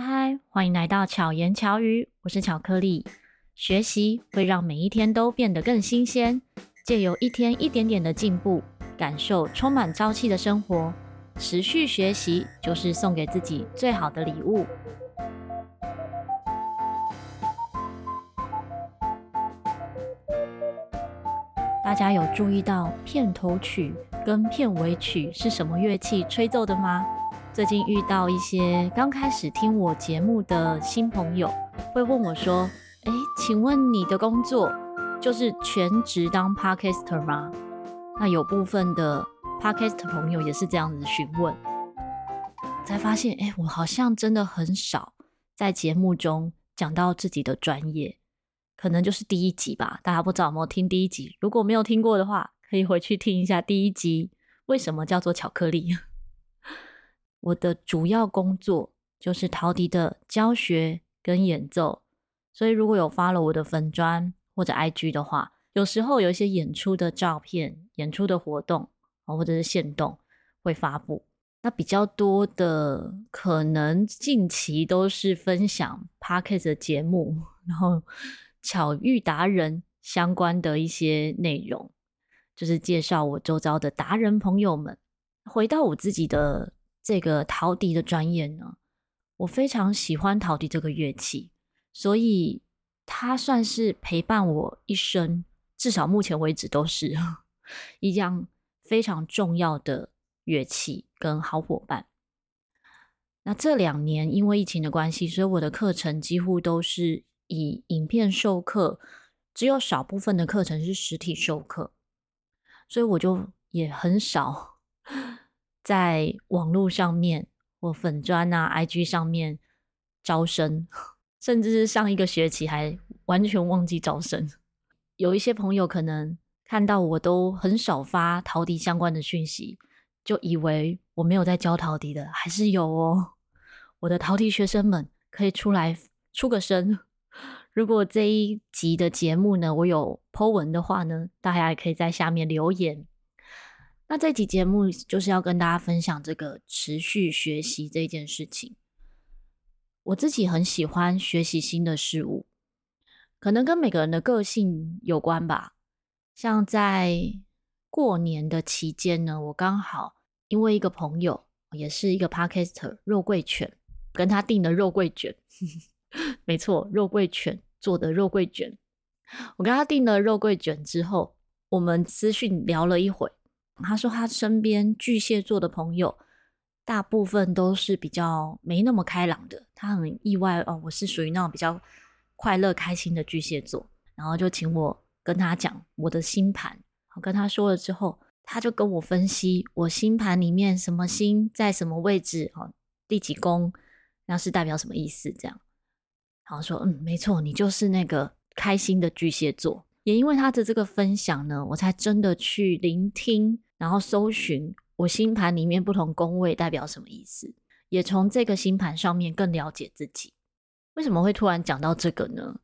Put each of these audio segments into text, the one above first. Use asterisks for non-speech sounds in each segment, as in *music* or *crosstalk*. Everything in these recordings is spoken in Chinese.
嗨嗨，欢迎来到巧言巧语，我是巧克力。学习会让每一天都变得更新鲜，借由一天一点点的进步，感受充满朝气的生活。持续学习就是送给自己最好的礼物。大家有注意到片头曲跟片尾曲是什么乐器吹奏的吗？最近遇到一些刚开始听我节目的新朋友，会问我说：“诶，请问你的工作就是全职当 Podcaster 吗？”那有部分的 Podcaster 朋友也是这样子询问，才发现，诶，我好像真的很少在节目中讲到自己的专业，可能就是第一集吧。大家不知道有没有听第一集？如果没有听过的话，可以回去听一下第一集。为什么叫做巧克力？我的主要工作就是陶笛的教学跟演奏，所以如果有发了我的粉砖或者 IG 的话，有时候有一些演出的照片、演出的活动或者是线动会发布。那比较多的可能近期都是分享 Podcast 的节目，然后巧遇达人相关的一些内容，就是介绍我周遭的达人朋友们。回到我自己的。这个陶笛的专业呢，我非常喜欢陶笛这个乐器，所以它算是陪伴我一生，至少目前为止都是 *laughs* 一样非常重要的乐器跟好伙伴。那这两年因为疫情的关系，所以我的课程几乎都是以影片授课，只有少部分的课程是实体授课，所以我就也很少。在网络上面或粉专啊、IG 上面招生，甚至是上一个学期还完全忘记招生。有一些朋友可能看到我都很少发陶笛相关的讯息，就以为我没有在教陶笛的，还是有哦。我的陶笛学生们可以出来出个声。如果这一集的节目呢，我有 po 文的话呢，大家也可以在下面留言。那这期节目就是要跟大家分享这个持续学习这件事情。我自己很喜欢学习新的事物，可能跟每个人的个性有关吧。像在过年的期间呢，我刚好因为一个朋友，也是一个 Podcaster 肉桂犬，跟他订的肉桂卷，*laughs* 没错，肉桂犬做的肉桂卷。我跟他订了肉桂卷之后，我们私讯聊了一会。他说他身边巨蟹座的朋友，大部分都是比较没那么开朗的。他很意外哦，我是属于那种比较快乐开心的巨蟹座。然后就请我跟他讲我的星盘。我跟他说了之后，他就跟我分析我星盘里面什么星在什么位置，哦，第几宫，那是代表什么意思？这样，然后说嗯，没错，你就是那个开心的巨蟹座。也因为他的这个分享呢，我才真的去聆听。然后搜寻我星盘里面不同宫位代表什么意思，也从这个星盘上面更了解自己。为什么会突然讲到这个呢？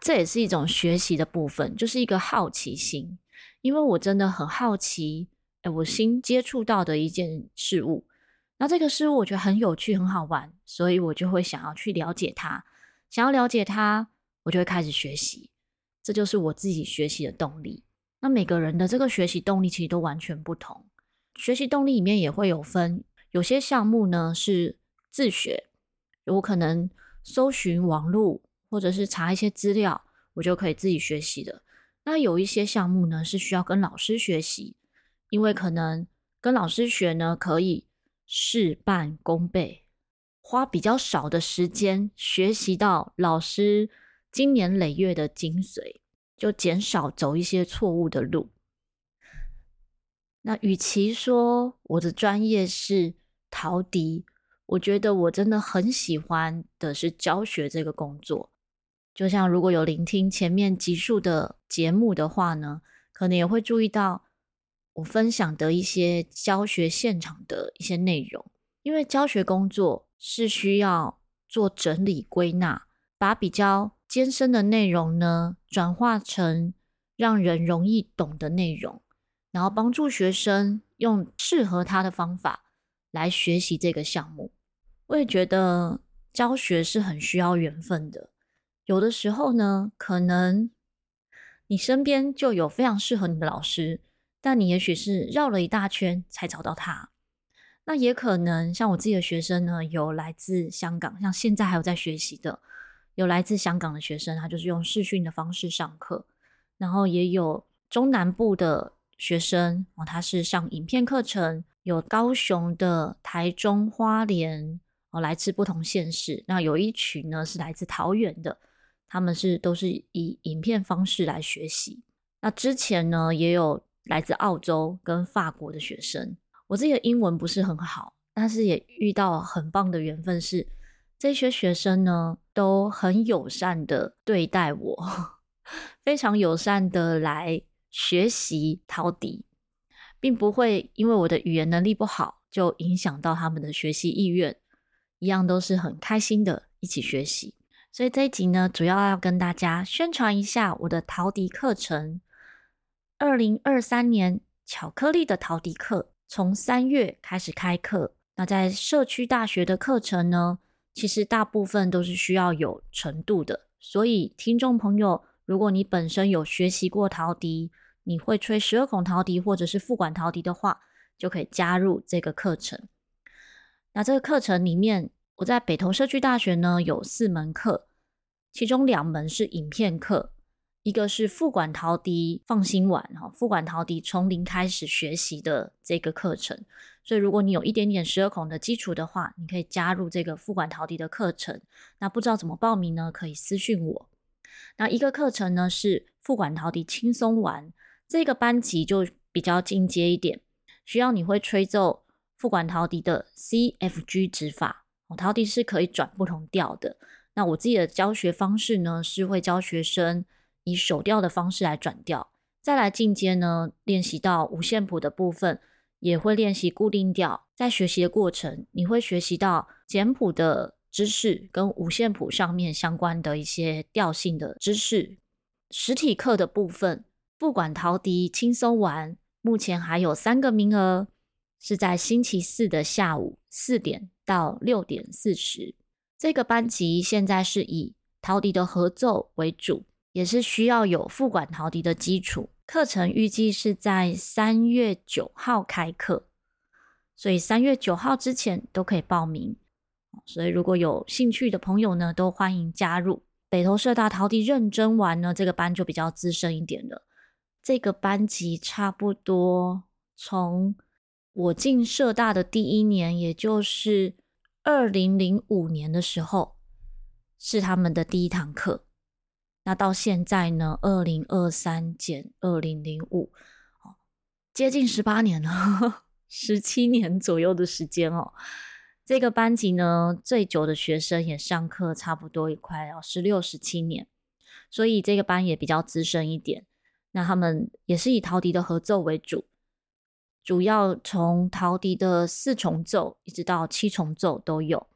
这也是一种学习的部分，就是一个好奇心。因为我真的很好奇，诶，我新接触到的一件事物，那这个事物我觉得很有趣、很好玩，所以我就会想要去了解它。想要了解它，我就会开始学习。这就是我自己学习的动力。那每个人的这个学习动力其实都完全不同，学习动力里面也会有分，有些项目呢是自学，我可能搜寻网络或者是查一些资料，我就可以自己学习的。那有一些项目呢是需要跟老师学习，因为可能跟老师学呢可以事半功倍，花比较少的时间学习到老师经年累月的精髓。就减少走一些错误的路。那与其说我的专业是陶笛，我觉得我真的很喜欢的是教学这个工作。就像如果有聆听前面集数的节目的话呢，可能也会注意到我分享的一些教学现场的一些内容。因为教学工作是需要做整理归纳，把比较。艰深的内容呢，转化成让人容易懂的内容，然后帮助学生用适合他的方法来学习这个项目。我也觉得教学是很需要缘分的。有的时候呢，可能你身边就有非常适合你的老师，但你也许是绕了一大圈才找到他。那也可能像我自己的学生呢，有来自香港，像现在还有在学习的，有来自香港的学生，他就是用视讯的方式上课，然后也有中南部的学生哦，他是上影片课程，有高雄的、台中、花莲哦，来自不同县市。那有一群呢是来自桃园的，他们是都是以影片方式来学习。那之前呢，也有来自澳洲跟法国的学生。我自己的英文不是很好，但是也遇到很棒的缘分是，这些学生呢都很友善的对待我，*laughs* 非常友善的来学习陶笛，并不会因为我的语言能力不好就影响到他们的学习意愿，一样都是很开心的一起学习。所以这一集呢，主要要跟大家宣传一下我的陶笛课程，二零二三年巧克力的陶笛课。从三月开始开课，那在社区大学的课程呢，其实大部分都是需要有程度的。所以听众朋友，如果你本身有学习过陶笛，你会吹十二孔陶笛或者是副管陶笛的话，就可以加入这个课程。那这个课程里面，我在北投社区大学呢有四门课，其中两门是影片课。一个是副管陶笛放心玩哈，副管陶笛从零开始学习的这个课程，所以如果你有一点点十二孔的基础的话，你可以加入这个副管陶笛的课程。那不知道怎么报名呢？可以私信我。那一个课程呢是副管陶笛轻松玩，这个班级就比较进阶一点，需要你会吹奏副管陶笛的 C F G 指法。陶笛是可以转不同调的。那我自己的教学方式呢是会教学生。以手调的方式来转调，再来进阶呢，练习到五线谱的部分，也会练习固定调。在学习的过程，你会学习到简谱的知识跟五线谱上面相关的一些调性的知识。实体课的部分，不管陶笛轻松玩，目前还有三个名额，是在星期四的下午四点到六点四十。这个班级现在是以陶笛的合奏为主。也是需要有副管陶笛的基础。课程预计是在三月九号开课，所以三月九号之前都可以报名。所以如果有兴趣的朋友呢，都欢迎加入北投社大陶笛认真玩呢。这个班就比较资深一点了。这个班级差不多从我进社大的第一年，也就是二零零五年的时候，是他们的第一堂课。那到现在呢？二零二三减二零零五，接近十八年了，十七年左右的时间哦。这个班级呢，最久的学生也上课差不多也快要十六、十七年，所以这个班也比较资深一点。那他们也是以陶笛的合奏为主，主要从陶笛的四重奏一直到七重奏都有。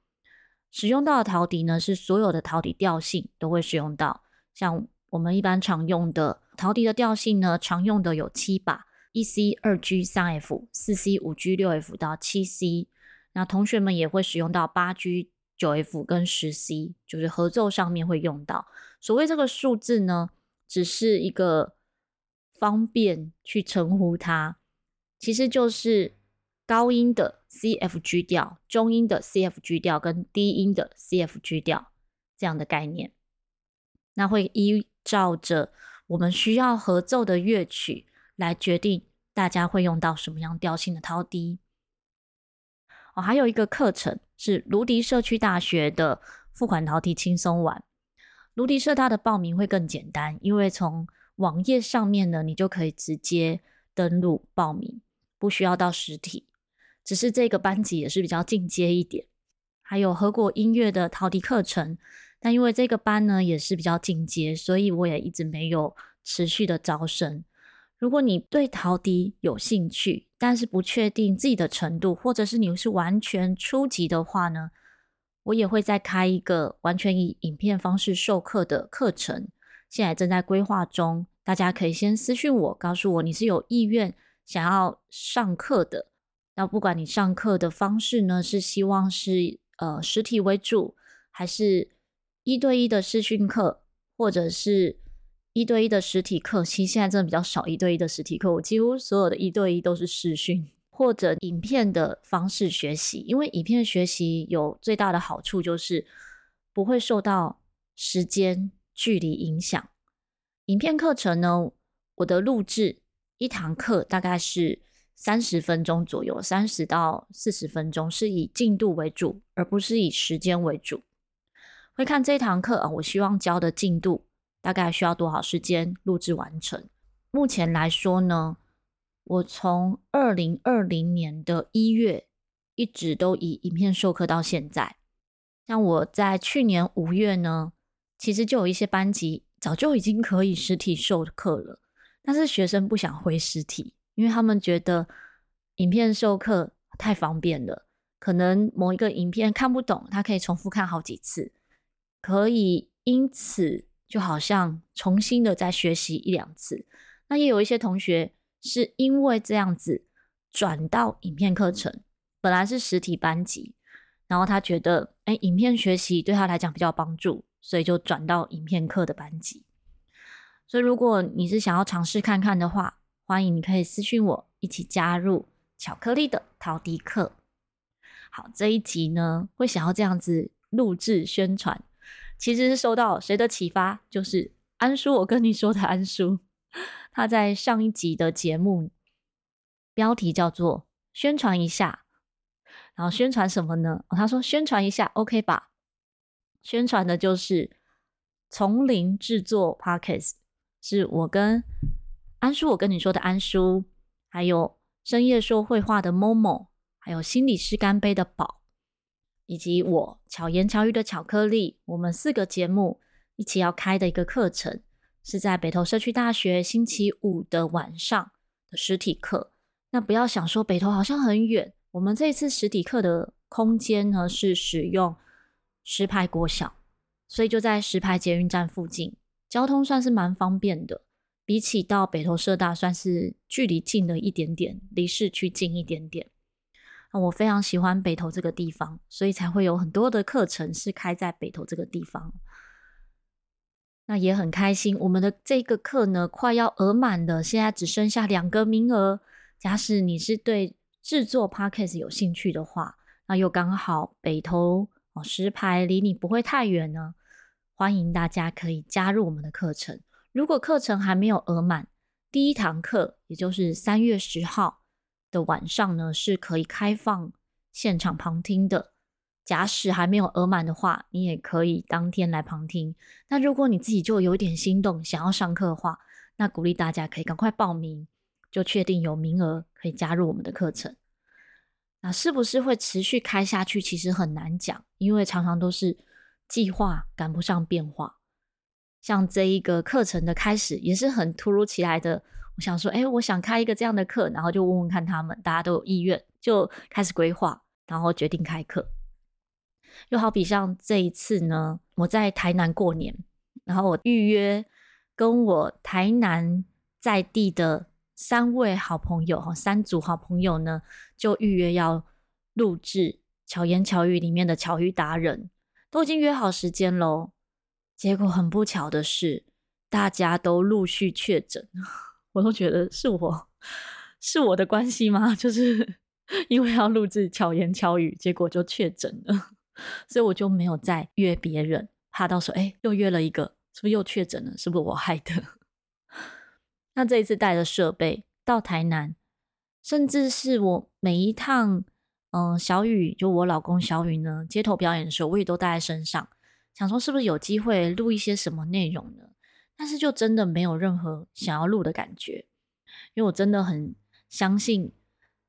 使用到的陶笛呢，是所有的陶笛调性都会使用到。像我们一般常用的陶笛的调性呢，常用的有七把：一 C、二 G、三 F、四 C、五 G、六 F 到七 C。那同学们也会使用到八 G、九 F 跟十 C，就是合奏上面会用到。所谓这个数字呢，只是一个方便去称呼它，其实就是高音的 C F G 调、中音的 C F G 调跟低音的 C F G 调这样的概念。那会依照着我们需要合奏的乐曲来决定大家会用到什么样调性的陶笛。哦，还有一个课程是芦笛社区大学的付款陶笛轻松玩。芦笛社大的报名会更简单，因为从网页上面呢，你就可以直接登录报名，不需要到实体。只是这个班级也是比较进阶一点，还有合果音乐的陶笛课程。但因为这个班呢也是比较进阶，所以我也一直没有持续的招生。如果你对陶笛有兴趣，但是不确定自己的程度，或者是你是完全初级的话呢，我也会再开一个完全以影片方式授课的课程，现在正在规划中。大家可以先私信我，告诉我你是有意愿想要上课的。那不管你上课的方式呢，是希望是呃实体为主。还是一对一的视讯课，或者是一对一的实体课。其实现在真的比较少一对一的实体课，我几乎所有的一对一都是视讯或者影片的方式学习。因为影片学习有最大的好处就是不会受到时间距离影响。影片课程呢，我的录制一堂课大概是。三十分钟左右，三十到四十分钟是以进度为主，而不是以时间为主。会看这堂课啊，我希望教的进度大概需要多少时间录制完成？目前来说呢，我从二零二零年的一月一直都以影片授课到现在。像我在去年五月呢，其实就有一些班级早就已经可以实体授课了，但是学生不想回实体。因为他们觉得影片授课太方便了，可能某一个影片看不懂，他可以重复看好几次，可以因此就好像重新的再学习一两次。那也有一些同学是因为这样子转到影片课程，本来是实体班级，然后他觉得哎，影片学习对他来讲比较帮助，所以就转到影片课的班级。所以如果你是想要尝试看看的话，欢迎你可以私讯我，一起加入巧克力的陶笛课。好，这一集呢，会想要这样子录制宣传，其实是受到谁的启发？就是安叔，我跟你说的安叔，他在上一集的节目标题叫做“宣传一下”，然后宣传什么呢？他说宣传一下，OK 吧？宣传的就是从零制作 Podcast，是我跟。安叔，我跟你说的安叔，还有深夜说绘话的 Momo，还有心理师干杯的宝，以及我巧言巧语的巧克力，我们四个节目一起要开的一个课程，是在北投社区大学星期五的晚上的实体课。那不要想说北投好像很远，我们这一次实体课的空间呢，是使用石牌国小，所以就在石牌捷运站附近，交通算是蛮方便的。比起到北投社大，算是距离近了一点点，离市区近一点点。那我非常喜欢北投这个地方，所以才会有很多的课程是开在北投这个地方。那也很开心，我们的这个课呢，快要额满了，现在只剩下两个名额。假使你是对制作 Podcast 有兴趣的话，那又刚好北投哦石牌离你不会太远呢，欢迎大家可以加入我们的课程。如果课程还没有额满，第一堂课，也就是三月十号的晚上呢，是可以开放现场旁听的。假使还没有额满的话，你也可以当天来旁听。那如果你自己就有点心动，想要上课的话，那鼓励大家可以赶快报名，就确定有名额可以加入我们的课程。那是不是会持续开下去？其实很难讲，因为常常都是计划赶不上变化。像这一个课程的开始也是很突如其来的。我想说，哎，我想开一个这样的课，然后就问问看他们，大家都有意愿，就开始规划，然后决定开课。又好比像这一次呢，我在台南过年，然后我预约跟我台南在地的三位好朋友哈，三组好朋友呢，就预约要录制巧言巧语里面的巧语达人，都已经约好时间喽。结果很不巧的是，大家都陆续确诊，我都觉得是我是我的关系吗？*laughs* 就是因为要录制巧言巧语，结果就确诊了，*laughs* 所以我就没有再约别人，怕到时候哎又约了一个，是不是又确诊了？是不是我害的？*laughs* 那这一次带着设备到台南，甚至是我每一趟，嗯，小雨就我老公小雨呢，街头表演的时候，我也都带在身上。想说是不是有机会录一些什么内容呢？但是就真的没有任何想要录的感觉，因为我真的很相信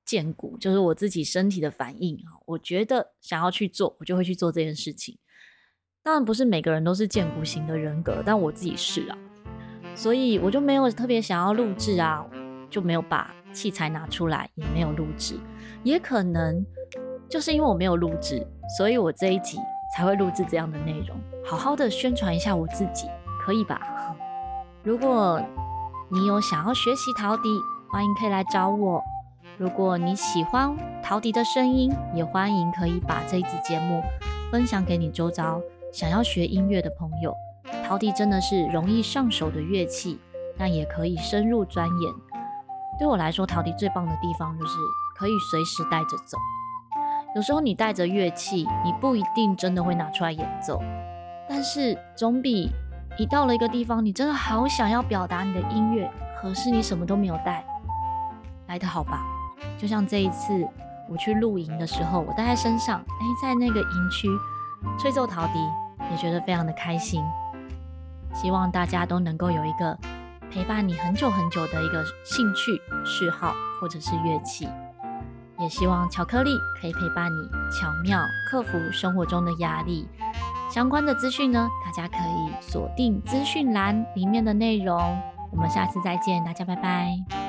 荐骨，就是我自己身体的反应啊。我觉得想要去做，我就会去做这件事情。当然不是每个人都是荐骨型的人格，但我自己是啊，所以我就没有特别想要录制啊，就没有把器材拿出来，也没有录制。也可能就是因为我没有录制，所以我这一集。才会录制这样的内容，好好的宣传一下我自己，可以吧？如果你有想要学习陶笛，欢迎可以来找我。如果你喜欢陶笛的声音，也欢迎可以把这一集节目分享给你周遭想要学音乐的朋友，陶笛真的是容易上手的乐器，但也可以深入钻研。对我来说，陶笛最棒的地方就是可以随时带着走。有时候你带着乐器，你不一定真的会拿出来演奏，但是总比一到了一个地方，你真的好想要表达你的音乐，可是你什么都没有带，来的好吧？就像这一次我去露营的时候，我带在身上，哎，在那个营区吹奏陶笛，也觉得非常的开心。希望大家都能够有一个陪伴你很久很久的一个兴趣嗜好，或者是乐器。也希望巧克力可以陪伴你，巧妙克服生活中的压力。相关的资讯呢，大家可以锁定资讯栏里面的内容。我们下次再见，大家拜拜。